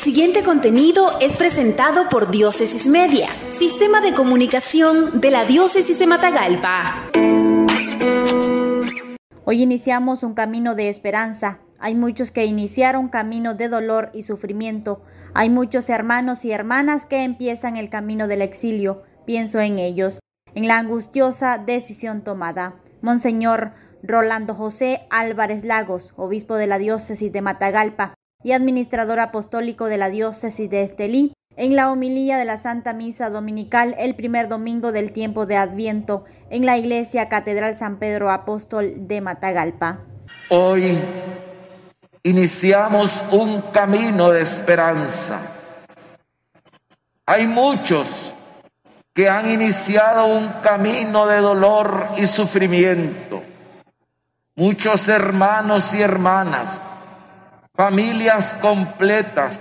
siguiente contenido es presentado por Diócesis Media, Sistema de Comunicación de la Diócesis de Matagalpa. Hoy iniciamos un camino de esperanza. Hay muchos que iniciaron camino de dolor y sufrimiento. Hay muchos hermanos y hermanas que empiezan el camino del exilio. Pienso en ellos, en la angustiosa decisión tomada. Monseñor Rolando José Álvarez Lagos, obispo de la diócesis de Matagalpa, y administrador apostólico de la diócesis de Estelí, en la homilía de la Santa Misa Dominical el primer domingo del tiempo de Adviento en la Iglesia Catedral San Pedro Apóstol de Matagalpa. Hoy iniciamos un camino de esperanza. Hay muchos que han iniciado un camino de dolor y sufrimiento. Muchos hermanos y hermanas familias completas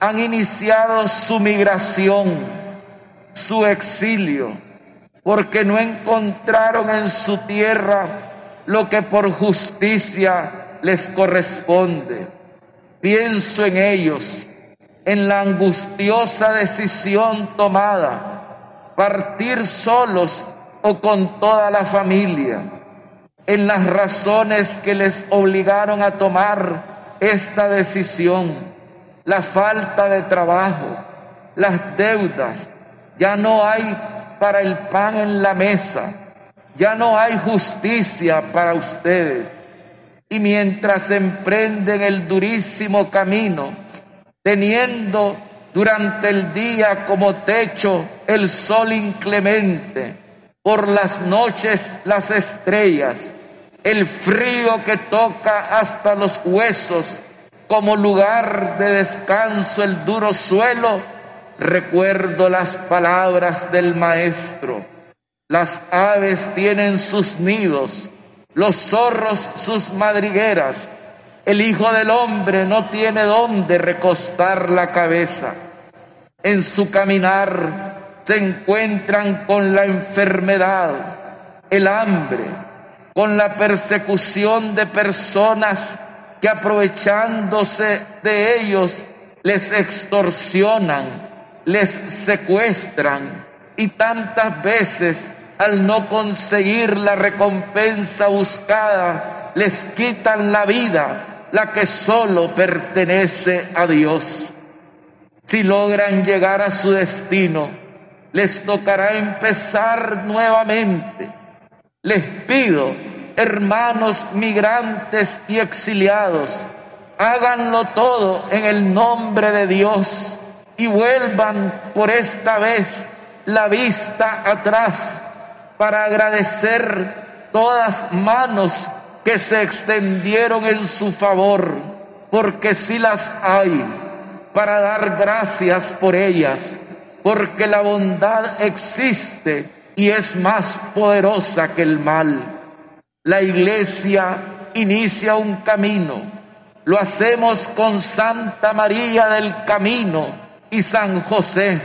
han iniciado su migración, su exilio, porque no encontraron en su tierra lo que por justicia les corresponde. Pienso en ellos, en la angustiosa decisión tomada, partir solos o con toda la familia, en las razones que les obligaron a tomar esta decisión, la falta de trabajo, las deudas, ya no hay para el pan en la mesa, ya no hay justicia para ustedes. Y mientras emprenden el durísimo camino, teniendo durante el día como techo el sol inclemente, por las noches las estrellas, el frío que toca hasta los huesos como lugar de descanso el duro suelo, recuerdo las palabras del maestro. Las aves tienen sus nidos, los zorros sus madrigueras, el Hijo del Hombre no tiene dónde recostar la cabeza. En su caminar se encuentran con la enfermedad, el hambre, con la persecución de personas que aprovechándose de ellos les extorsionan, les secuestran y tantas veces al no conseguir la recompensa buscada les quitan la vida, la que solo pertenece a Dios. Si logran llegar a su destino, les tocará empezar nuevamente les pido, hermanos migrantes y exiliados, háganlo todo en el nombre de Dios y vuelvan por esta vez la vista atrás para agradecer todas manos que se extendieron en su favor, porque si las hay, para dar gracias por ellas, porque la bondad existe y es más poderosa que el mal. La iglesia inicia un camino. Lo hacemos con Santa María del Camino y San José.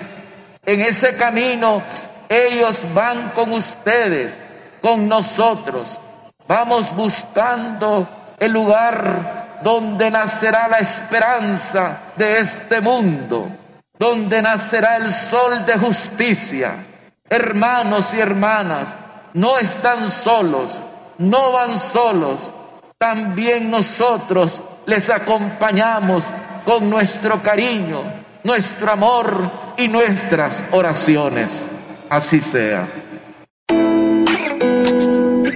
En ese camino ellos van con ustedes, con nosotros. Vamos buscando el lugar donde nacerá la esperanza de este mundo, donde nacerá el sol de justicia hermanos y hermanas, no están solos, no van solos, también nosotros les acompañamos con nuestro cariño, nuestro amor y nuestras oraciones. Así sea.